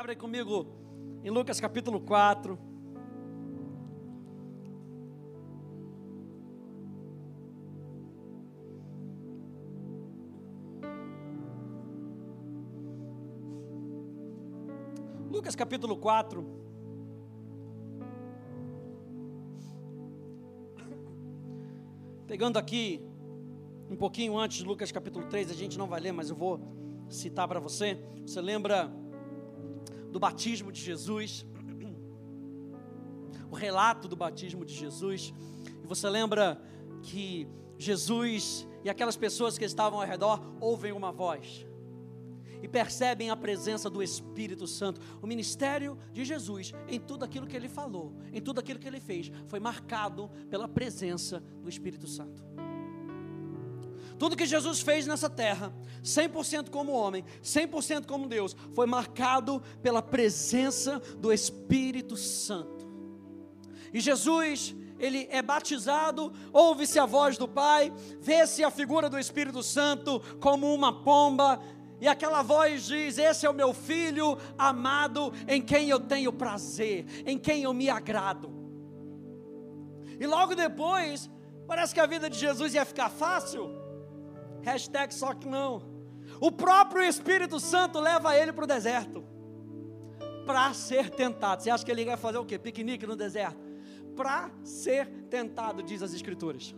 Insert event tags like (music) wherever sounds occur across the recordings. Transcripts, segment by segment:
Abre comigo em Lucas capítulo 4. Lucas capítulo 4. Pegando aqui um pouquinho antes de Lucas capítulo 3, a gente não vai ler, mas eu vou citar para você. Você lembra do batismo de Jesus, o relato do batismo de Jesus, e você lembra que Jesus e aquelas pessoas que estavam ao redor ouvem uma voz e percebem a presença do Espírito Santo. O ministério de Jesus, em tudo aquilo que ele falou, em tudo aquilo que ele fez, foi marcado pela presença do Espírito Santo. Tudo que Jesus fez nessa terra, 100% como homem, 100% como Deus, foi marcado pela presença do Espírito Santo. E Jesus, ele é batizado, ouve-se a voz do Pai, vê-se a figura do Espírito Santo como uma pomba, e aquela voz diz: Esse é o meu filho amado, em quem eu tenho prazer, em quem eu me agrado. E logo depois, parece que a vida de Jesus ia ficar fácil. Hashtag só que não. O próprio Espírito Santo leva ele para o deserto. Para ser tentado. Você acha que ele vai fazer o quê? Piquenique no deserto? Para ser tentado, diz as Escrituras.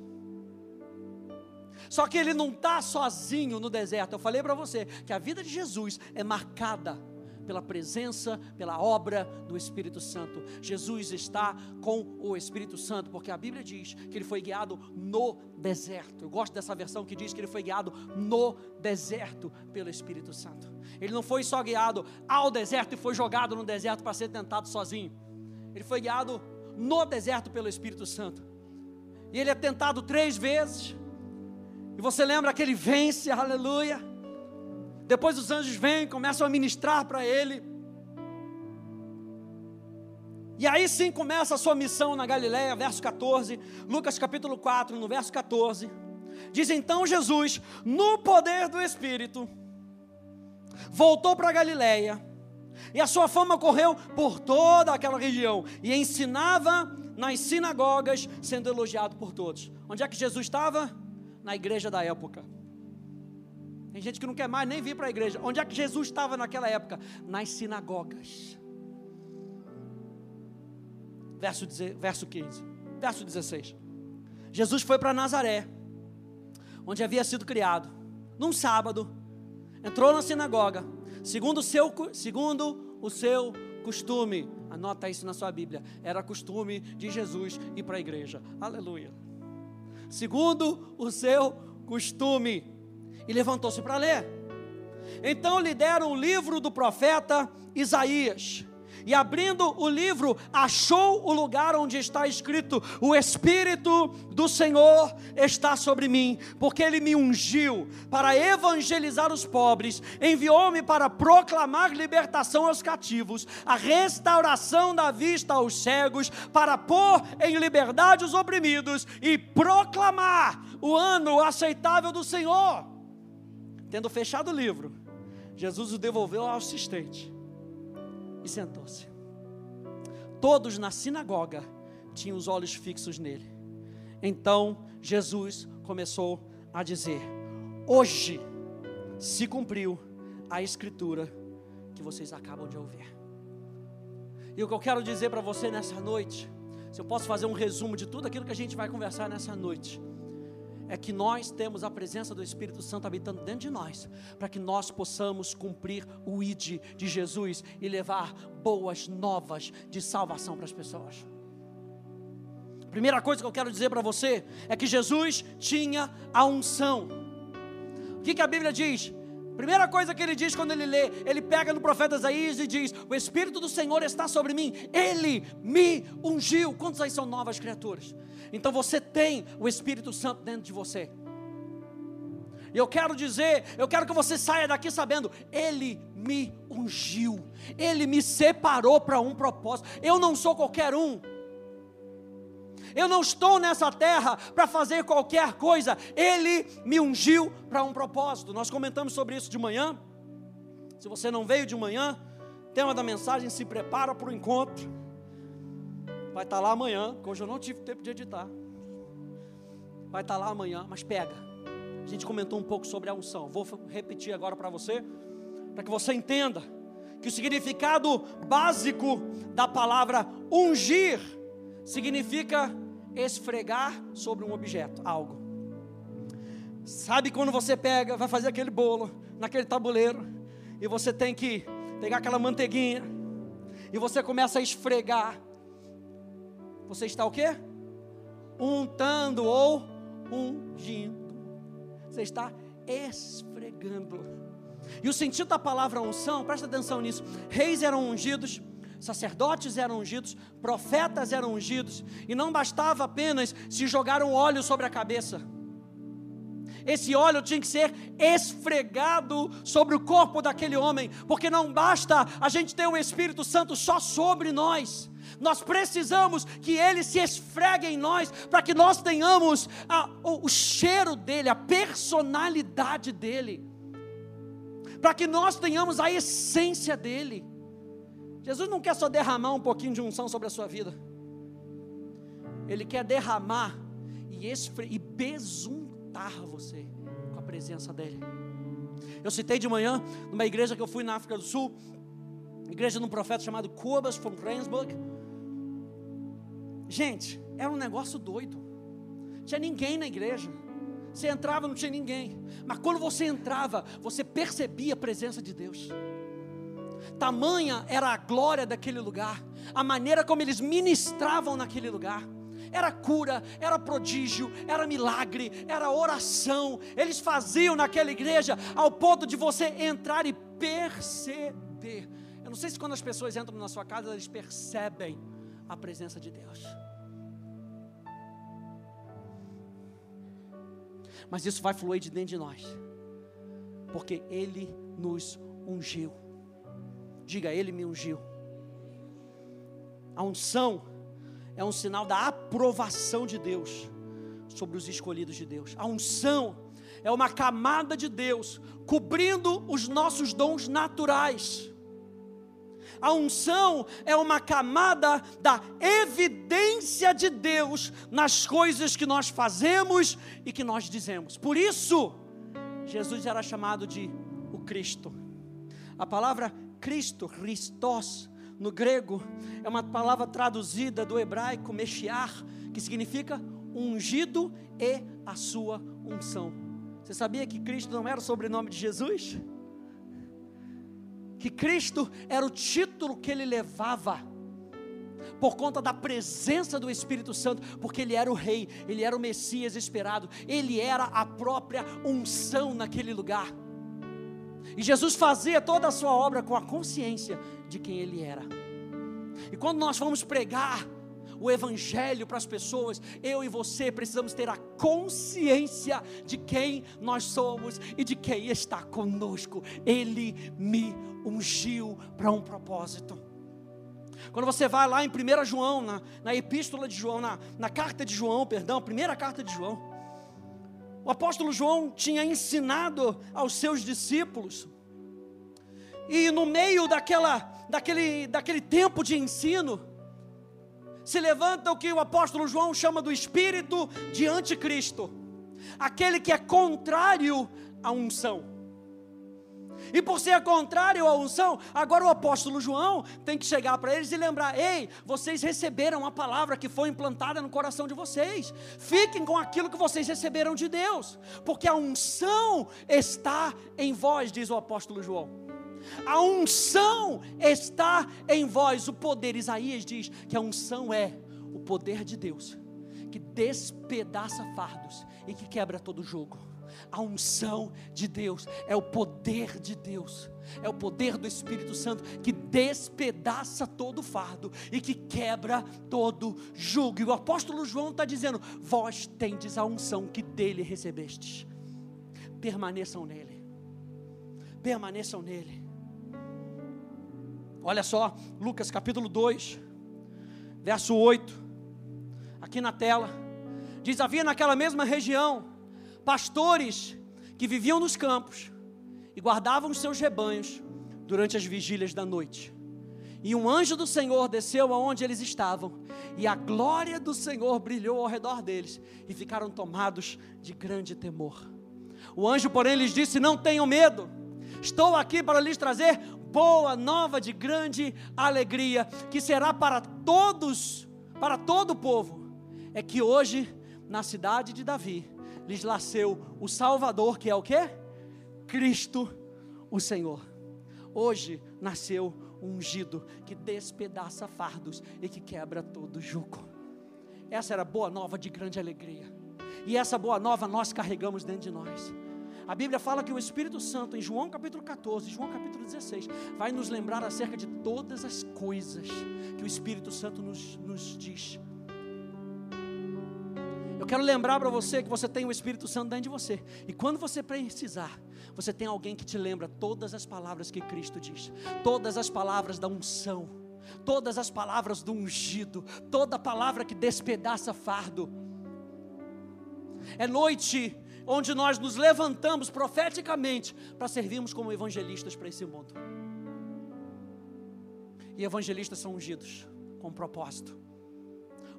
Só que ele não está sozinho no deserto. Eu falei para você que a vida de Jesus é marcada pela presença, pela obra do Espírito Santo. Jesus está com o Espírito Santo, porque a Bíblia diz que ele foi guiado no deserto. Eu gosto dessa versão que diz que ele foi guiado no deserto pelo Espírito Santo. Ele não foi só guiado ao deserto e foi jogado no deserto para ser tentado sozinho. Ele foi guiado no deserto pelo Espírito Santo. E ele é tentado três vezes. E você lembra que ele vence, aleluia. Depois os anjos vêm, começam a ministrar para ele. E aí sim começa a sua missão na Galiléia, verso 14, Lucas capítulo 4, no verso 14. Diz então Jesus, no poder do Espírito, voltou para a Galiléia, e a sua fama correu por toda aquela região, e ensinava nas sinagogas, sendo elogiado por todos. Onde é que Jesus estava? Na igreja da época. Tem gente que não quer mais nem vir para a igreja. Onde é que Jesus estava naquela época? Nas sinagogas. Verso, verso 15. Verso 16. Jesus foi para Nazaré, onde havia sido criado. Num sábado, entrou na sinagoga, segundo o seu, segundo o seu costume. Anota isso na sua Bíblia. Era costume de Jesus ir para a igreja. Aleluia. Segundo o seu costume e levantou-se para ler. Então lhe deram o livro do profeta Isaías. E abrindo o livro, achou o lugar onde está escrito: O Espírito do Senhor está sobre mim, porque Ele me ungiu para evangelizar os pobres, enviou-me para proclamar libertação aos cativos, a restauração da vista aos cegos, para pôr em liberdade os oprimidos e proclamar o ano aceitável do Senhor. Tendo fechado o livro, Jesus o devolveu ao assistente e sentou-se. Todos na sinagoga tinham os olhos fixos nele. Então Jesus começou a dizer: Hoje se cumpriu a escritura que vocês acabam de ouvir. E o que eu quero dizer para você nessa noite, se eu posso fazer um resumo de tudo aquilo que a gente vai conversar nessa noite é que nós temos a presença do Espírito Santo habitando dentro de nós, para que nós possamos cumprir o ID de Jesus e levar boas novas de salvação para as pessoas. Primeira coisa que eu quero dizer para você é que Jesus tinha a unção. O que, que a Bíblia diz? Primeira coisa que ele diz quando ele lê, ele pega no profeta Isaías e diz: O Espírito do Senhor está sobre mim, ele me ungiu. Quantos aí são novas criaturas? Então você tem o Espírito Santo dentro de você. E eu quero dizer, eu quero que você saia daqui sabendo, Ele me ungiu, Ele me separou para um propósito. Eu não sou qualquer um. Eu não estou nessa terra para fazer qualquer coisa. Ele me ungiu para um propósito. Nós comentamos sobre isso de manhã. Se você não veio de manhã, tema da mensagem: se prepara para o encontro. Vai estar tá lá amanhã, que hoje eu não tive tempo de editar. Vai estar tá lá amanhã, mas pega. A gente comentou um pouco sobre a unção. Vou repetir agora para você, para que você entenda que o significado básico da palavra ungir significa esfregar sobre um objeto, algo. Sabe quando você pega, vai fazer aquele bolo naquele tabuleiro e você tem que pegar aquela manteiguinha e você começa a esfregar. Você está o quê? Untando ou ungindo. Você está esfregando. E o sentido da palavra unção, presta atenção nisso. Reis eram ungidos, sacerdotes eram ungidos, profetas eram ungidos, e não bastava apenas se jogar um óleo sobre a cabeça. Esse óleo tinha que ser esfregado sobre o corpo daquele homem, porque não basta a gente ter o Espírito Santo só sobre nós. Nós precisamos que ele se esfregue em nós, para que nós tenhamos a, o, o cheiro dele, a personalidade dele, para que nós tenhamos a essência dele. Jesus não quer só derramar um pouquinho de unção sobre a sua vida, ele quer derramar e, esfre, e besuntar você com a presença dEle. Eu citei de manhã, numa igreja que eu fui na África do Sul, igreja de um profeta chamado Cobas von Rensburg. Gente, era um negócio doido. Tinha ninguém na igreja. Você entrava, não tinha ninguém. Mas quando você entrava, você percebia a presença de Deus. Tamanha era a glória daquele lugar, a maneira como eles ministravam naquele lugar era cura, era prodígio, era milagre, era oração. Eles faziam naquela igreja ao ponto de você entrar e perceber. Eu não sei se quando as pessoas entram na sua casa eles percebem a presença de Deus. Mas isso vai fluir de dentro de nós, porque Ele nos ungiu. Diga, Ele me ungiu. A unção é um sinal da aprovação de Deus sobre os escolhidos de Deus. A unção é uma camada de Deus cobrindo os nossos dons naturais. A unção é uma camada da evidência de Deus nas coisas que nós fazemos e que nós dizemos. Por isso, Jesus era chamado de o Cristo. A palavra Cristo, Christos, no grego, é uma palavra traduzida do hebraico mexiar, que significa ungido e a sua unção. Você sabia que Cristo não era o sobrenome de Jesus? Que Cristo era o título que ele levava por conta da presença do Espírito Santo, porque ele era o rei, ele era o Messias esperado, ele era a própria unção naquele lugar. E Jesus fazia toda a sua obra com a consciência de quem ele era. E quando nós vamos pregar o evangelho para as pessoas, eu e você precisamos ter a consciência de quem nós somos e de quem está conosco. Ele me ungiu para um propósito. Quando você vai lá em 1 João, na, na epístola de João, na, na carta de João, perdão, primeira carta de João, o apóstolo João tinha ensinado aos seus discípulos e no meio daquela, daquele, daquele tempo de ensino, se levanta o que o apóstolo João chama do espírito de anticristo, aquele que é contrário à unção. E por ser contrário à unção, agora o apóstolo João tem que chegar para eles e lembrar: ei, vocês receberam a palavra que foi implantada no coração de vocês. Fiquem com aquilo que vocês receberam de Deus, porque a unção está em vós, diz o apóstolo João. A unção está em vós. O poder, Isaías diz que a unção é o poder de Deus que despedaça fardos e que quebra todo jogo. A unção de Deus é o poder de Deus, é o poder do Espírito Santo que despedaça todo fardo e que quebra todo jugo. E o apóstolo João está dizendo: Vós tendes a unção que dele recebestes. Permaneçam nele, permaneçam nele. Olha só, Lucas capítulo 2, verso 8, aqui na tela. Diz: Havia naquela mesma região pastores que viviam nos campos e guardavam os seus rebanhos durante as vigílias da noite. E um anjo do Senhor desceu aonde eles estavam, e a glória do Senhor brilhou ao redor deles, e ficaram tomados de grande temor. O anjo, porém, lhes disse: Não tenham medo, estou aqui para lhes trazer boa nova de grande alegria, que será para todos, para todo o povo. É que hoje, na cidade de Davi, lhes nasceu o Salvador, que é o que? Cristo, o Senhor. Hoje nasceu ungido que despedaça fardos e que quebra todo jugo. Essa era a boa nova de grande alegria. E essa boa nova nós carregamos dentro de nós. A Bíblia fala que o Espírito Santo, em João capítulo 14, João capítulo 16, vai nos lembrar acerca de todas as coisas que o Espírito Santo nos, nos diz. Eu quero lembrar para você que você tem o Espírito Santo dentro de você. E quando você precisar, você tem alguém que te lembra todas as palavras que Cristo diz, todas as palavras da unção, todas as palavras do ungido, toda palavra que despedaça fardo. É noite onde nós nos levantamos profeticamente para servirmos como evangelistas para esse mundo. E evangelistas são ungidos com um propósito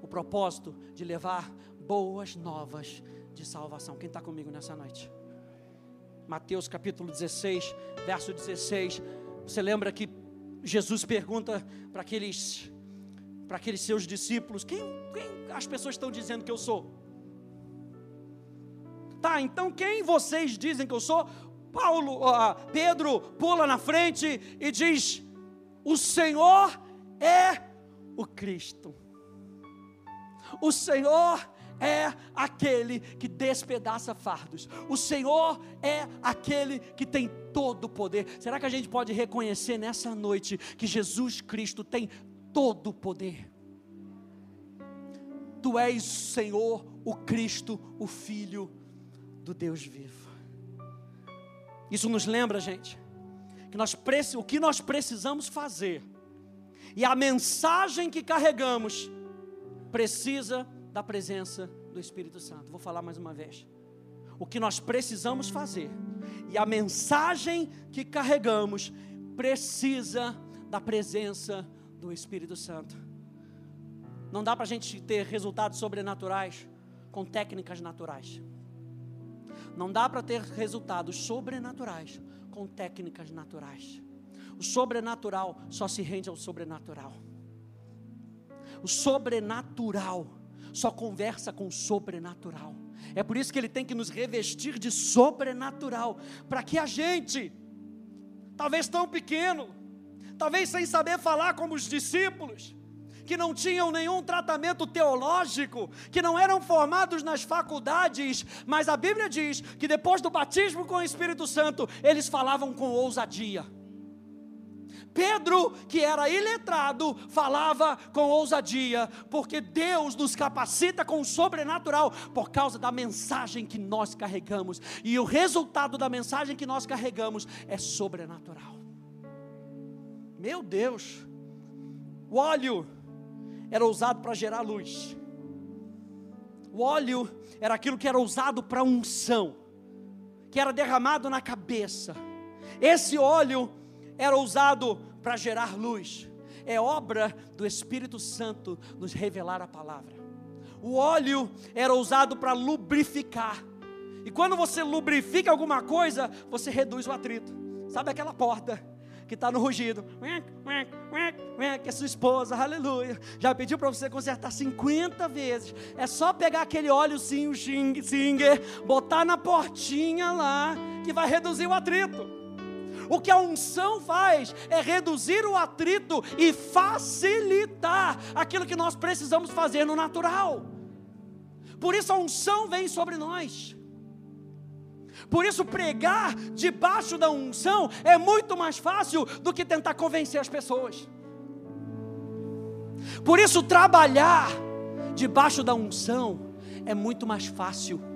o propósito de levar boas novas de salvação. Quem está comigo nessa noite? Mateus capítulo 16, verso 16. Você lembra que Jesus pergunta para aqueles, para aqueles seus discípulos: quem, quem as pessoas estão dizendo que eu sou? Tá, então quem vocês dizem que eu sou? Paulo, uh, Pedro pula na frente e diz: O Senhor é o Cristo. O Senhor é aquele que despedaça fardos. O Senhor é aquele que tem todo o poder. Será que a gente pode reconhecer nessa noite que Jesus Cristo tem todo o poder? Tu és Senhor, o Cristo, o Filho do Deus vivo. Isso nos lembra, gente, que nós o que nós precisamos fazer e a mensagem que carregamos precisa da presença do Espírito Santo. Vou falar mais uma vez. O que nós precisamos fazer e a mensagem que carregamos precisa da presença do Espírito Santo. Não dá para a gente ter resultados sobrenaturais com técnicas naturais. Não dá para ter resultados sobrenaturais com técnicas naturais. O sobrenatural só se rende ao sobrenatural. O sobrenatural só conversa com o sobrenatural. É por isso que ele tem que nos revestir de sobrenatural, para que a gente, talvez tão pequeno, talvez sem saber falar como os discípulos, que não tinham nenhum tratamento teológico, que não eram formados nas faculdades, mas a Bíblia diz que depois do batismo com o Espírito Santo, eles falavam com ousadia. Pedro, que era iletrado, falava com ousadia, porque Deus nos capacita com o sobrenatural por causa da mensagem que nós carregamos, e o resultado da mensagem que nós carregamos é sobrenatural. Meu Deus, o óleo era usado para gerar luz, o óleo era aquilo que era usado para unção, que era derramado na cabeça. Esse óleo era usado para gerar luz. É obra do Espírito Santo nos revelar a palavra. O óleo era usado para lubrificar. E quando você lubrifica alguma coisa, você reduz o atrito. Sabe aquela porta que está no rugido? Que é sua esposa, aleluia. Já pediu para você consertar 50 vezes. É só pegar aquele óleo sim, o Singer, botar na portinha lá, que vai reduzir o atrito. O que a unção faz é reduzir o atrito e facilitar aquilo que nós precisamos fazer no natural. Por isso a unção vem sobre nós. Por isso, pregar debaixo da unção é muito mais fácil do que tentar convencer as pessoas. Por isso, trabalhar debaixo da unção é muito mais fácil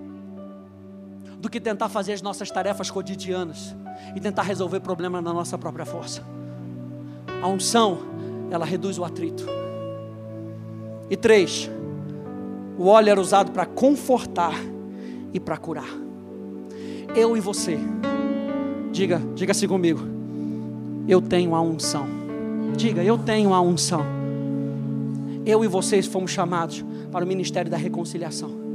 do que tentar fazer as nossas tarefas cotidianas e tentar resolver problemas na nossa própria força. A unção, ela reduz o atrito. E três, o óleo era usado para confortar e para curar. Eu e você, diga, diga assim comigo. Eu tenho a unção. Diga, eu tenho a unção. Eu e vocês fomos chamados para o ministério da reconciliação.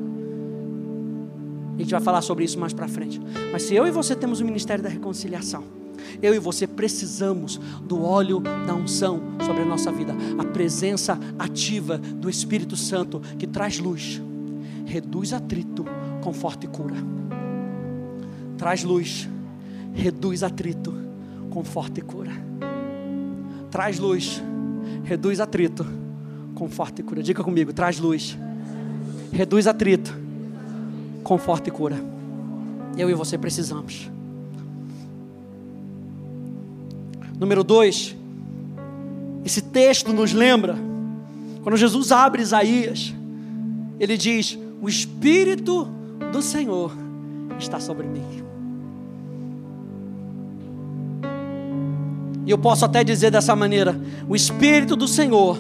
A gente vai falar sobre isso mais para frente. Mas se eu e você temos o ministério da reconciliação, eu e você precisamos do óleo da unção sobre a nossa vida, a presença ativa do Espírito Santo que traz luz, reduz atrito, conforta e cura. Traz luz, reduz atrito, conforta e cura. Traz luz, reduz atrito, conforta e cura. Diga comigo, traz luz, reduz atrito, conforta e cura. Eu e você precisamos. Número dois, esse texto nos lembra, quando Jesus abre Isaías, ele diz: O Espírito do Senhor está sobre mim. E eu posso até dizer dessa maneira: O Espírito do Senhor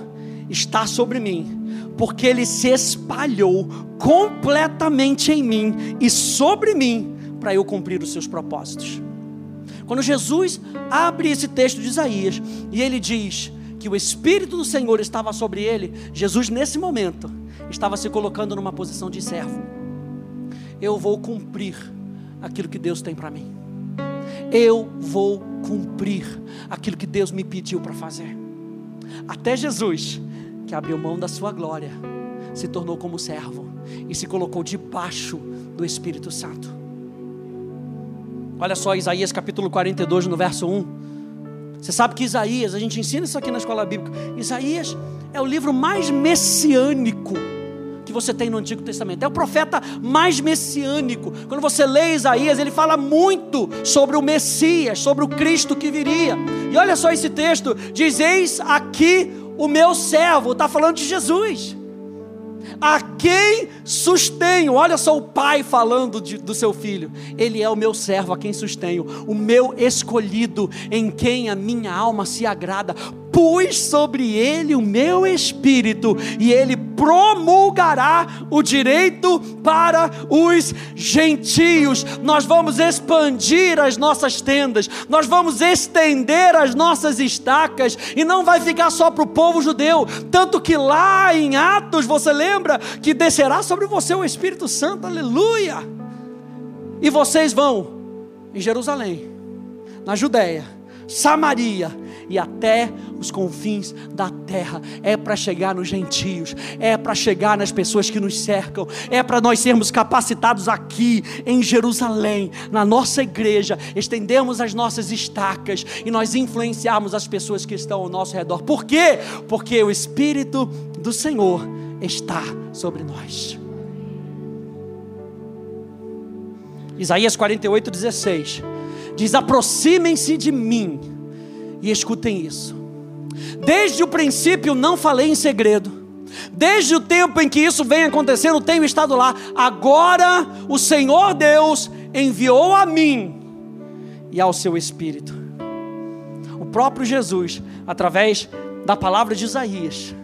está sobre mim, porque ele se espalhou completamente em mim e sobre mim para eu cumprir os seus propósitos. Quando Jesus abre esse texto de Isaías e ele diz que o Espírito do Senhor estava sobre ele, Jesus nesse momento estava se colocando numa posição de servo. Eu vou cumprir aquilo que Deus tem para mim. Eu vou cumprir aquilo que Deus me pediu para fazer. Até Jesus, que abriu mão da sua glória, se tornou como servo e se colocou debaixo do Espírito Santo. Olha só Isaías capítulo 42, no verso 1. Você sabe que Isaías, a gente ensina isso aqui na escola bíblica. Isaías é o livro mais messiânico que você tem no Antigo Testamento. É o profeta mais messiânico. Quando você lê Isaías, ele fala muito sobre o Messias, sobre o Cristo que viria. E olha só esse texto: diz: Eis aqui o meu servo. Está falando de Jesus a quem sustenho. Olha só o pai falando de, do seu filho. Ele é o meu servo, a quem sustenho, o meu escolhido, em quem a minha alma se agrada pus sobre ele o meu espírito, e ele promulgará o direito para os gentios. Nós vamos expandir as nossas tendas, nós vamos estender as nossas estacas, e não vai ficar só para o povo judeu. Tanto que lá em Atos, você lembra que descerá sobre você o Espírito Santo, aleluia! E vocês vão em Jerusalém, na Judéia, Samaria e até os confins da terra. É para chegar nos gentios, é para chegar nas pessoas que nos cercam, é para nós sermos capacitados aqui em Jerusalém, na nossa igreja, estendermos as nossas estacas e nós influenciarmos as pessoas que estão ao nosso redor. Por quê? Porque o Espírito do Senhor está sobre nós. Isaías 48, 16 diz: aproximem-se de mim e escutem isso. Desde o princípio não falei em segredo. Desde o tempo em que isso vem acontecendo, tenho estado lá. Agora o Senhor Deus enviou a mim e ao seu Espírito. O próprio Jesus, através da palavra de Isaías,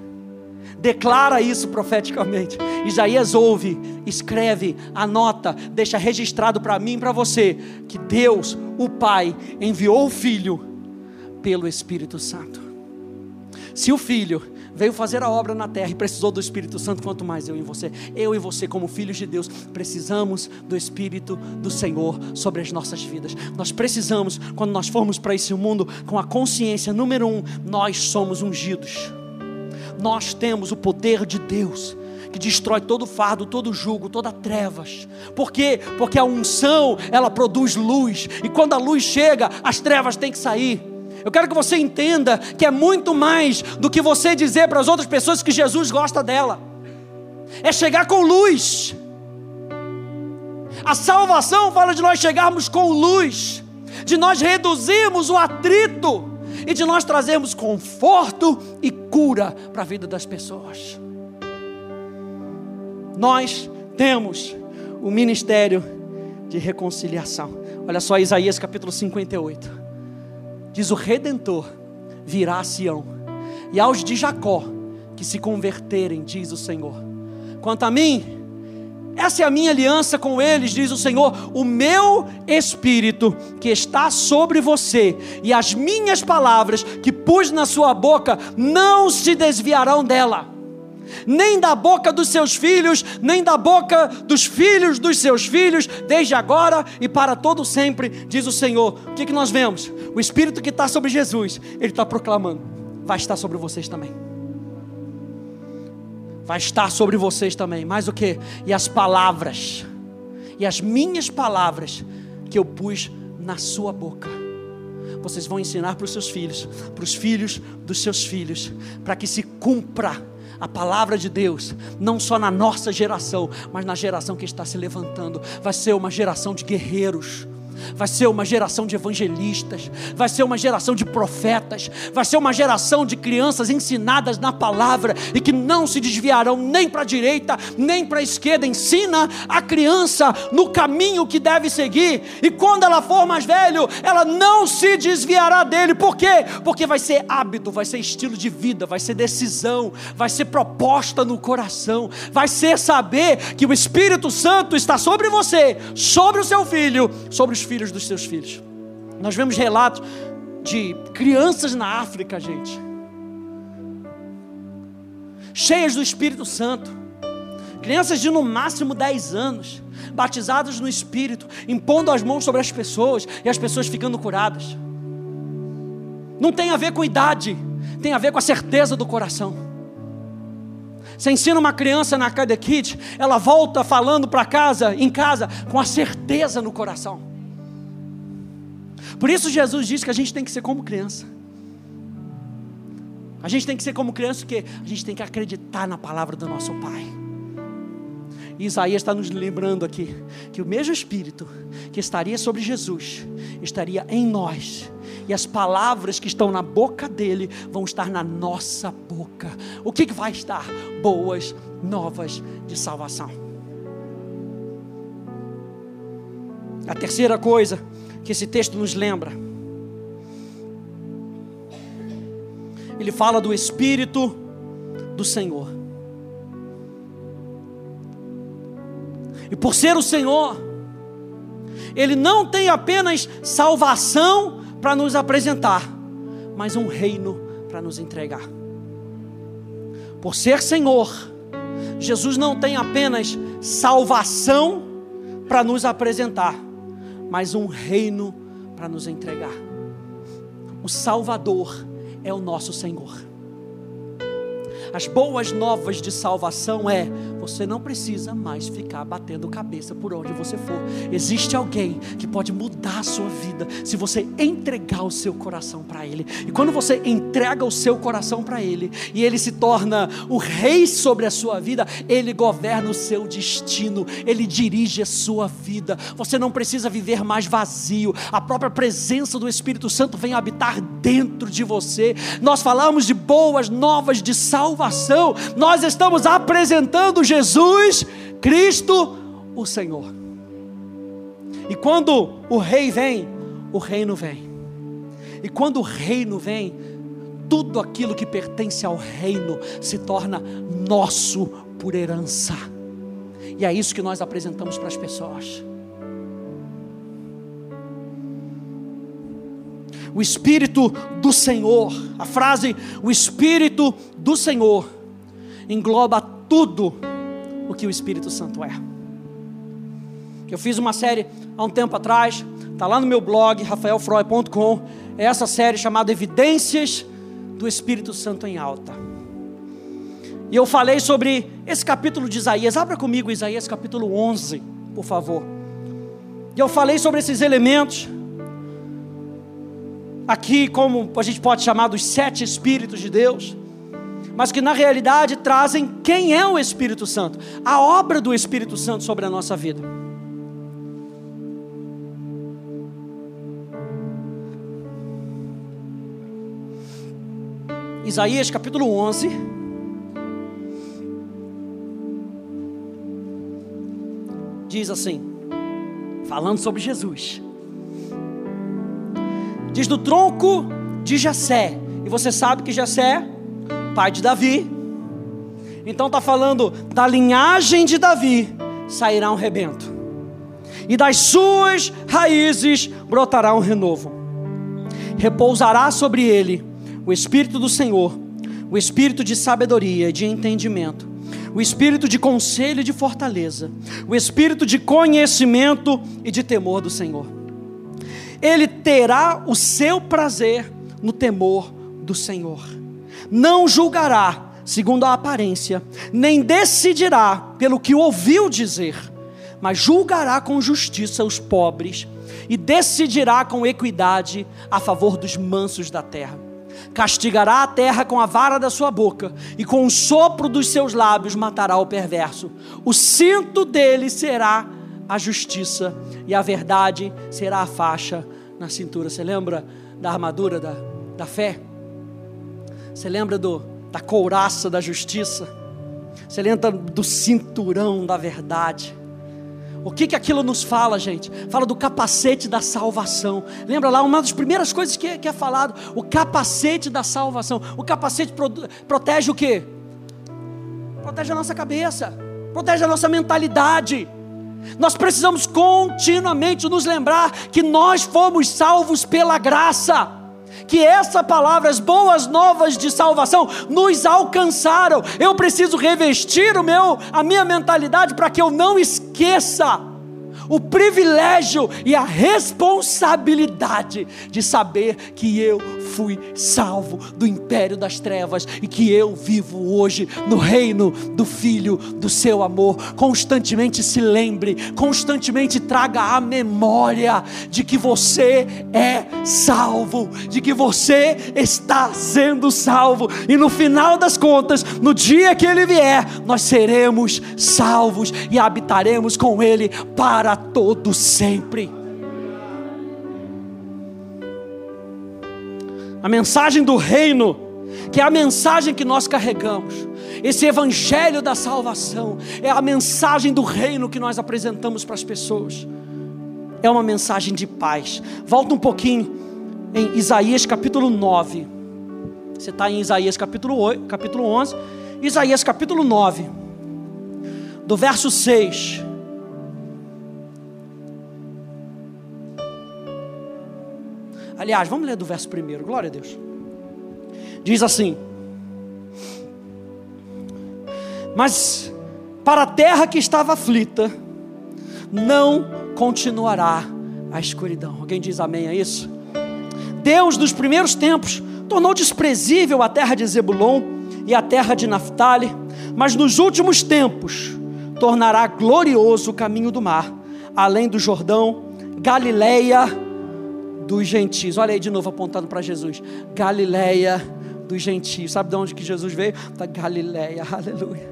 declara isso profeticamente. Isaías ouve, escreve, anota, deixa registrado para mim e para você que Deus, o Pai, enviou o Filho pelo Espírito Santo. Se o Filho veio fazer a obra na terra e precisou do Espírito Santo, quanto mais eu e você. Eu e você, como filhos de Deus, precisamos do Espírito do Senhor sobre as nossas vidas. Nós precisamos, quando nós formos para esse mundo, com a consciência, número um, nós somos ungidos. Nós temos o poder de Deus que destrói todo fardo, todo jugo, toda trevas. Por quê? Porque a unção, ela produz luz, e quando a luz chega, as trevas têm que sair. Eu quero que você entenda que é muito mais do que você dizer para as outras pessoas que Jesus gosta dela. É chegar com luz. A salvação fala de nós chegarmos com luz, de nós reduzirmos o atrito e de nós trazermos conforto e cura para a vida das pessoas. Nós temos o ministério de reconciliação. Olha só Isaías capítulo 58 diz o redentor virá a Sião, e aos de Jacó que se converterem, diz o Senhor. Quanto a mim, Essa é a minha aliança com eles, diz o Senhor. O meu espírito que está sobre você e as minhas palavras que pus na sua boca não se desviarão dela. Nem da boca dos seus filhos, nem da boca dos filhos dos seus filhos, desde agora e para todo sempre, diz o Senhor. O que, que nós vemos? O Espírito que está sobre Jesus, Ele está proclamando, vai estar sobre vocês também vai estar sobre vocês também. Mais o que? E as palavras, e as minhas palavras que eu pus na sua boca. Vocês vão ensinar para os seus filhos, para os filhos dos seus filhos, para que se cumpra a palavra de Deus, não só na nossa geração, mas na geração que está se levantando. Vai ser uma geração de guerreiros vai ser uma geração de evangelistas, vai ser uma geração de profetas, vai ser uma geração de crianças ensinadas na palavra e que não se desviarão nem para a direita, nem para a esquerda. Ensina a criança no caminho que deve seguir, e quando ela for mais velho, ela não se desviará dele. Por quê? Porque vai ser hábito, vai ser estilo de vida, vai ser decisão, vai ser proposta no coração, vai ser saber que o Espírito Santo está sobre você, sobre o seu filho, sobre os filhos dos seus filhos. Nós vemos relatos de crianças na África, gente, cheias do Espírito Santo, crianças de no máximo 10 anos, batizadas no Espírito, impondo as mãos sobre as pessoas e as pessoas ficando curadas. Não tem a ver com idade, tem a ver com a certeza do coração. Você ensina uma criança na Academy Kids, ela volta falando para casa, em casa, com a certeza no coração. Por isso Jesus disse que a gente tem que ser como criança. A gente tem que ser como criança porque a gente tem que acreditar na palavra do nosso Pai. E Isaías está nos lembrando aqui que o mesmo Espírito que estaria sobre Jesus estaria em nós, e as palavras que estão na boca dele vão estar na nossa boca. O que, que vai estar? Boas novas de salvação. A terceira coisa que esse texto nos lembra. Ele fala do Espírito do Senhor. E por ser o Senhor, Ele não tem apenas salvação para nos apresentar, mas um reino para nos entregar. Por ser Senhor, Jesus não tem apenas salvação para nos apresentar, mas um reino para nos entregar. O Salvador é o nosso Senhor. As boas novas de salvação é: você não precisa mais ficar batendo cabeça por onde você for. Existe alguém que pode mudar a sua vida se você entregar o seu coração para Ele. E quando você entrega o seu coração para Ele e Ele se torna o rei sobre a sua vida, Ele governa o seu destino, Ele dirige a sua vida. Você não precisa viver mais vazio. A própria presença do Espírito Santo vem habitar dentro de você. Nós falamos de boas novas de salvação nós estamos apresentando Jesus Cristo, o Senhor. E quando o rei vem, o reino vem. E quando o reino vem, tudo aquilo que pertence ao reino se torna nosso por herança. E é isso que nós apresentamos para as pessoas. o Espírito do Senhor. A frase o Espírito do Senhor engloba tudo o que o Espírito Santo é. Eu fiz uma série há um tempo atrás, está lá no meu blog, rafaelfroy.com. É essa série chamada Evidências do Espírito Santo em Alta. E eu falei sobre esse capítulo de Isaías. Abra comigo Isaías capítulo 11, por favor. E eu falei sobre esses elementos aqui, como a gente pode chamar dos sete Espíritos de Deus, mas que na realidade trazem quem é o Espírito Santo, a obra do Espírito Santo sobre a nossa vida. Isaías capítulo 11. Diz assim, falando sobre Jesus diz do tronco de Jessé. E você sabe que Jessé, pai de Davi. Então está falando da linhagem de Davi, sairá um rebento, e das suas raízes brotará um renovo. Repousará sobre ele o Espírito do Senhor, o Espírito de sabedoria e de entendimento, o Espírito de conselho e de fortaleza, o Espírito de conhecimento e de temor do Senhor. Ele terá o seu prazer no temor do Senhor. Não julgará segundo a aparência, nem decidirá pelo que ouviu dizer, mas julgará com justiça os pobres e decidirá com equidade a favor dos mansos da terra. Castigará a terra com a vara da sua boca, e com o sopro dos seus lábios matará o perverso. O cinto dele será a justiça, e a verdade será a faixa na cintura. Você lembra da armadura da, da fé? Você lembra do, da couraça da justiça? Você lembra do cinturão da verdade? O que, que aquilo nos fala, gente? Fala do capacete da salvação. Lembra lá, uma das primeiras coisas que, que é falado: o capacete da salvação. O capacete pro, protege o quê? Protege a nossa cabeça, protege a nossa mentalidade. Nós precisamos continuamente nos lembrar que nós fomos salvos pela graça que essa palavra, as boas novas de salvação, nos alcançaram. Eu preciso revestir o meu, a minha mentalidade para que eu não esqueça o privilégio e a responsabilidade de saber que eu fui salvo do império das trevas e que eu vivo hoje no reino do Filho do seu amor. Constantemente se lembre, constantemente traga a memória de que você é salvo, de que você está sendo salvo, e no final das contas, no dia que ele vier, nós seremos salvos e habitaremos com ele para todo sempre. A mensagem do reino, que é a mensagem que nós carregamos, esse evangelho da salvação, é a mensagem do reino que nós apresentamos para as pessoas. É uma mensagem de paz. Volta um pouquinho em Isaías capítulo 9. Você está em Isaías capítulo, 8, capítulo 11, Isaías capítulo 9, do verso 6. Aliás, vamos ler do verso primeiro, glória a Deus. Diz assim: Mas para a terra que estava aflita, não continuará a escuridão. Alguém diz amém a isso? Deus, nos primeiros tempos, tornou desprezível a terra de Zebulon e a terra de Naphtali, mas nos últimos tempos tornará glorioso o caminho do mar, além do Jordão, Galileia dos gentios. Olha aí de novo apontando para Jesus. Galileia dos gentios. Sabe de onde que Jesus veio? Da Galileia. (laughs) Aleluia.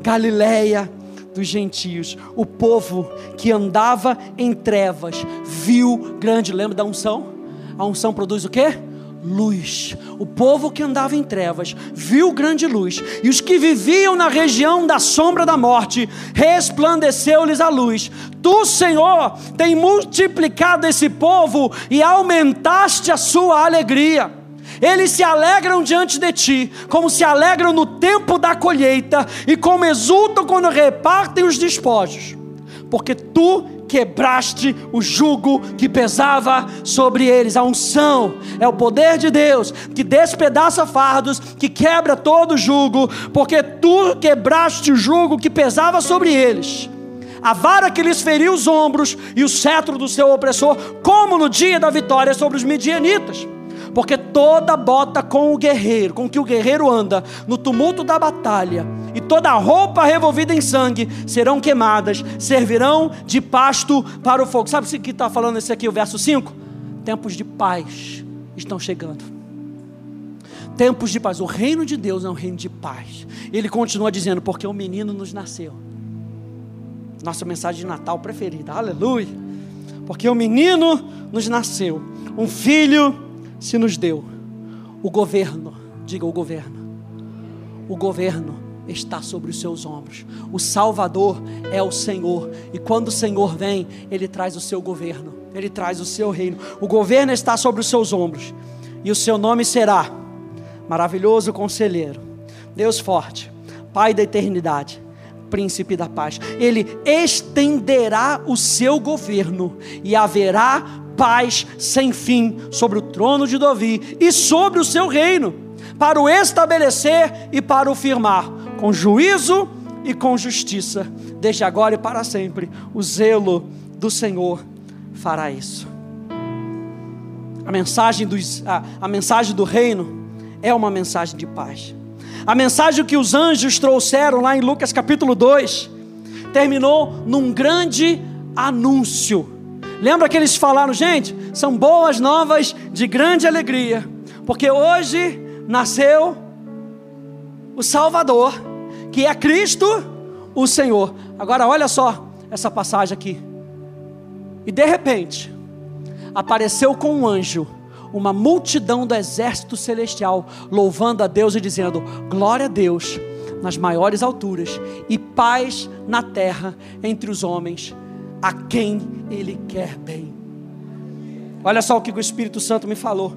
Galileia dos gentios. O povo que andava em trevas viu grande. Lembra da unção? A unção produz o quê? Luz. O povo que andava em trevas viu grande luz, e os que viviam na região da sombra da morte, resplandeceu-lhes a luz. Tu, Senhor, tem multiplicado esse povo e aumentaste a sua alegria. Eles se alegram diante de ti, como se alegram no tempo da colheita e como exultam quando repartem os despojos, porque tu quebraste o jugo que pesava sobre eles. A unção é o poder de Deus que despedaça fardos, que quebra todo o jugo, porque tu quebraste o jugo que pesava sobre eles. A vara que lhes feriu os ombros e o cetro do seu opressor, como no dia da vitória sobre os midianitas porque toda bota com o guerreiro, com que o guerreiro anda no tumulto da batalha, e toda roupa revolvida em sangue serão queimadas, servirão de pasto para o fogo. Sabe o que está falando esse aqui, o verso 5? Tempos de paz estão chegando. Tempos de paz. O reino de Deus é um reino de paz. Ele continua dizendo: porque o um menino nos nasceu. Nossa mensagem de Natal preferida, aleluia. Porque o um menino nos nasceu, um filho se nos deu. O governo, diga o governo. O governo está sobre os seus ombros. O Salvador é o Senhor. E quando o Senhor vem, ele traz o seu governo, ele traz o seu reino. O governo está sobre os seus ombros. E o seu nome será Maravilhoso Conselheiro, Deus forte, Pai da eternidade, príncipe da paz. Ele estenderá o seu governo e haverá paz sem fim sobre o trono de Davi e sobre o seu reino, para o estabelecer e para o firmar, com juízo e com justiça, desde agora e para sempre. O zelo do Senhor fará isso. A mensagem, dos, a, a mensagem do reino é uma mensagem de paz. A mensagem que os anjos trouxeram lá em Lucas capítulo 2 terminou num grande anúncio. Lembra que eles falaram, gente? São boas novas de grande alegria, porque hoje nasceu o Salvador, que é Cristo, o Senhor. Agora olha só essa passagem aqui. E de repente, apareceu com um anjo uma multidão do exército celestial, louvando a Deus e dizendo: Glória a Deus nas maiores alturas e paz na terra entre os homens, a quem Ele quer bem. Olha só o que o Espírito Santo me falou: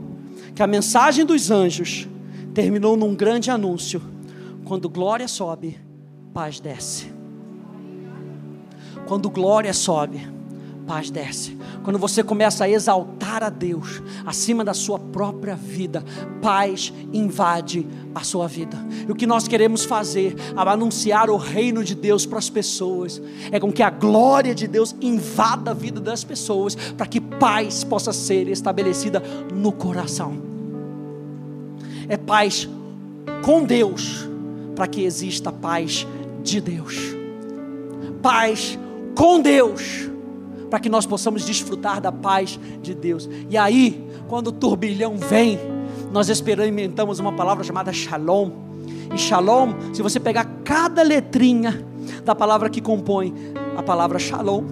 que a mensagem dos anjos terminou num grande anúncio. Quando glória sobe, paz desce. Quando glória sobe, paz desce. Quando você começa a exaltar a Deus acima da sua própria vida, paz invade a sua vida. E o que nós queremos fazer ao anunciar o reino de Deus para as pessoas é com que a glória de Deus invada a vida das pessoas, para que paz possa ser estabelecida no coração. É paz com Deus, para que exista paz de Deus. Paz com Deus para que nós possamos desfrutar da paz de Deus. E aí, quando o turbilhão vem, nós experimentamos uma palavra chamada shalom. E shalom, se você pegar cada letrinha da palavra que compõe a palavra shalom,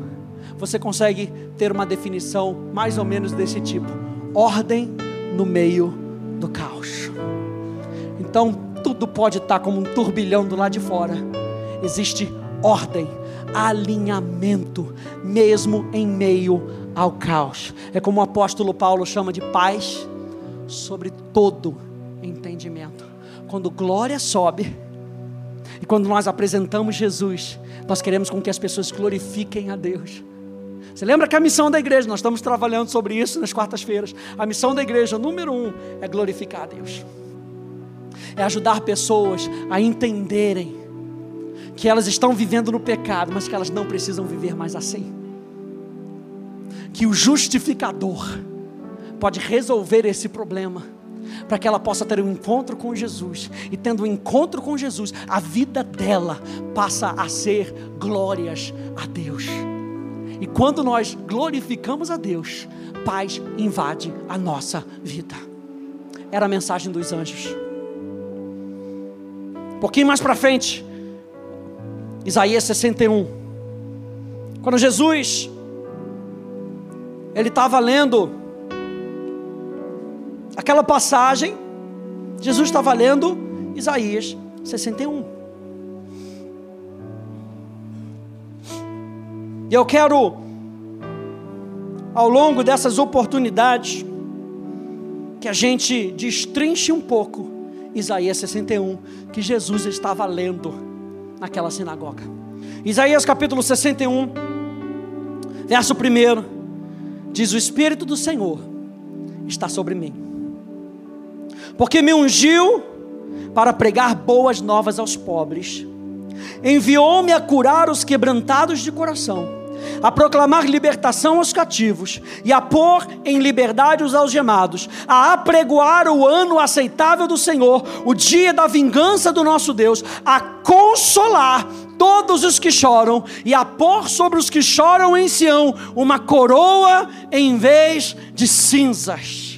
você consegue ter uma definição mais ou menos desse tipo: ordem no meio do caos. Então, tudo pode estar como um turbilhão do lado de fora. Existe ordem alinhamento, mesmo em meio ao caos. É como o apóstolo Paulo chama de paz sobre todo entendimento. Quando glória sobe, e quando nós apresentamos Jesus, nós queremos com que as pessoas glorifiquem a Deus. Você lembra que a missão da igreja, nós estamos trabalhando sobre isso nas quartas-feiras. A missão da igreja, número um, é glorificar a Deus, é ajudar pessoas a entenderem que elas estão vivendo no pecado, mas que elas não precisam viver mais assim. Que o justificador pode resolver esse problema, para que ela possa ter um encontro com Jesus, e tendo um encontro com Jesus, a vida dela passa a ser glórias a Deus. E quando nós glorificamos a Deus, paz invade a nossa vida. Era a mensagem dos anjos. Um pouquinho mais para frente, Isaías 61. Quando Jesus ele estava lendo aquela passagem, Jesus estava lendo Isaías 61. E eu quero, ao longo dessas oportunidades, que a gente destrinche um pouco Isaías 61, que Jesus estava lendo naquela sinagoga. Isaías capítulo 61, verso 1, diz: O Espírito do Senhor está sobre mim, porque me ungiu para pregar boas novas aos pobres, enviou-me a curar os quebrantados de coração a proclamar libertação aos cativos e a pôr em liberdade os algemados, a apregoar o ano aceitável do Senhor, o dia da vingança do nosso Deus, a consolar todos os que choram e a pôr sobre os que choram em Sião uma coroa em vez de cinzas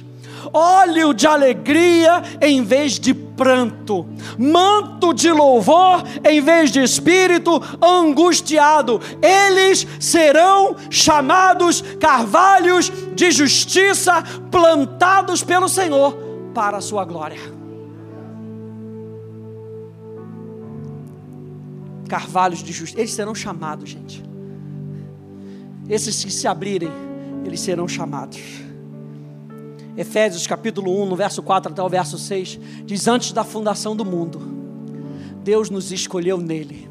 óleo de alegria em vez de pranto, manto de louvor em vez de espírito angustiado. Eles serão chamados carvalhos de justiça, plantados pelo Senhor para a sua glória. Carvalhos de justiça, eles serão chamados, gente. Esses que se abrirem, eles serão chamados. Efésios capítulo 1, no verso 4 até o verso 6, diz: Antes da fundação do mundo, Deus nos escolheu nele,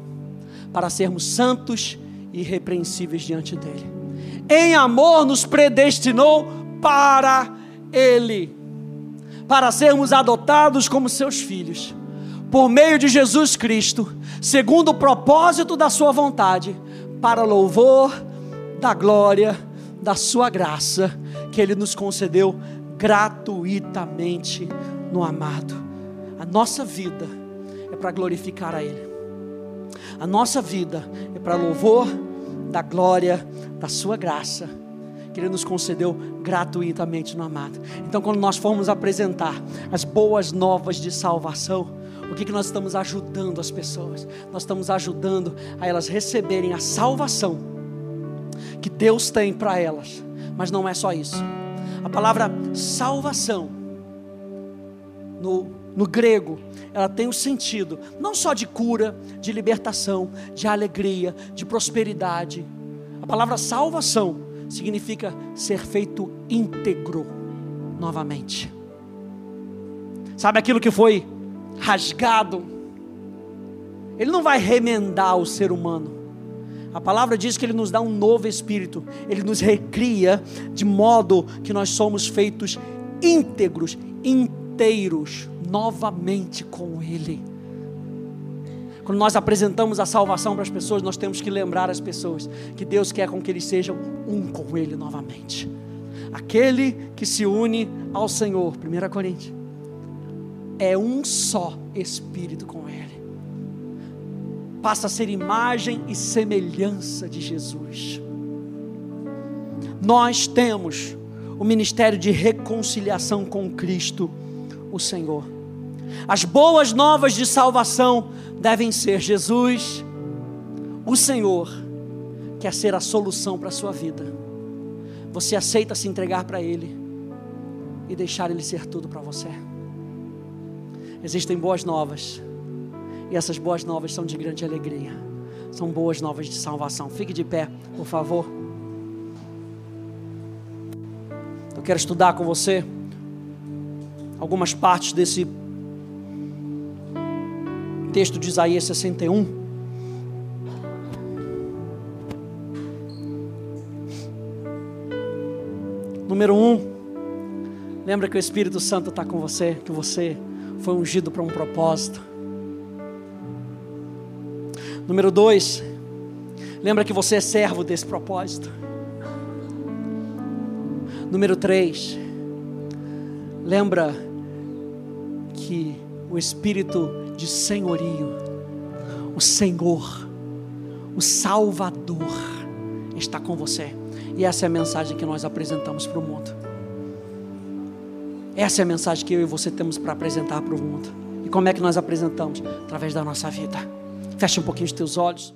para sermos santos e irrepreensíveis diante dele. Em amor nos predestinou para ele, para sermos adotados como seus filhos, por meio de Jesus Cristo, segundo o propósito da sua vontade, para louvor da glória da sua graça que ele nos concedeu gratuitamente no amado. A nossa vida é para glorificar a ele. A nossa vida é para louvor da glória da sua graça que Ele nos concedeu gratuitamente no amado. Então, quando nós formos apresentar as boas novas de salvação, o que, que nós estamos ajudando as pessoas? Nós estamos ajudando a elas receberem a salvação que Deus tem para elas. Mas não é só isso. A palavra salvação, no, no grego, ela tem o um sentido não só de cura, de libertação, de alegria, de prosperidade. A palavra salvação significa ser feito íntegro novamente. Sabe aquilo que foi rasgado? Ele não vai remendar o ser humano. A palavra diz que ele nos dá um novo espírito, ele nos recria de modo que nós somos feitos íntegros, inteiros novamente com ele. Quando nós apresentamos a salvação para as pessoas, nós temos que lembrar as pessoas que Deus quer com que eles sejam um com Ele novamente. Aquele que se une ao Senhor, 1 Coríntios, é um só Espírito com Ele. Passa a ser imagem e semelhança de Jesus. Nós temos o ministério de reconciliação com Cristo, o Senhor. As boas novas de salvação devem ser Jesus, o Senhor, quer ser a solução para a sua vida. Você aceita se entregar para Ele e deixar Ele ser tudo para você. Existem boas novas, e essas boas novas são de grande alegria. São boas novas de salvação. Fique de pé, por favor. Eu quero estudar com você algumas partes desse texto de Isaías 61. Número um, lembra que o Espírito Santo está com você, que você foi ungido para um propósito. Número dois, lembra que você é servo desse propósito. Número três, lembra que o Espírito de senhorio. O Senhor, o Salvador, está com você. E essa é a mensagem que nós apresentamos para o mundo. Essa é a mensagem que eu e você temos para apresentar para o mundo. E como é que nós apresentamos? Através da nossa vida. Feche um pouquinho os teus olhos.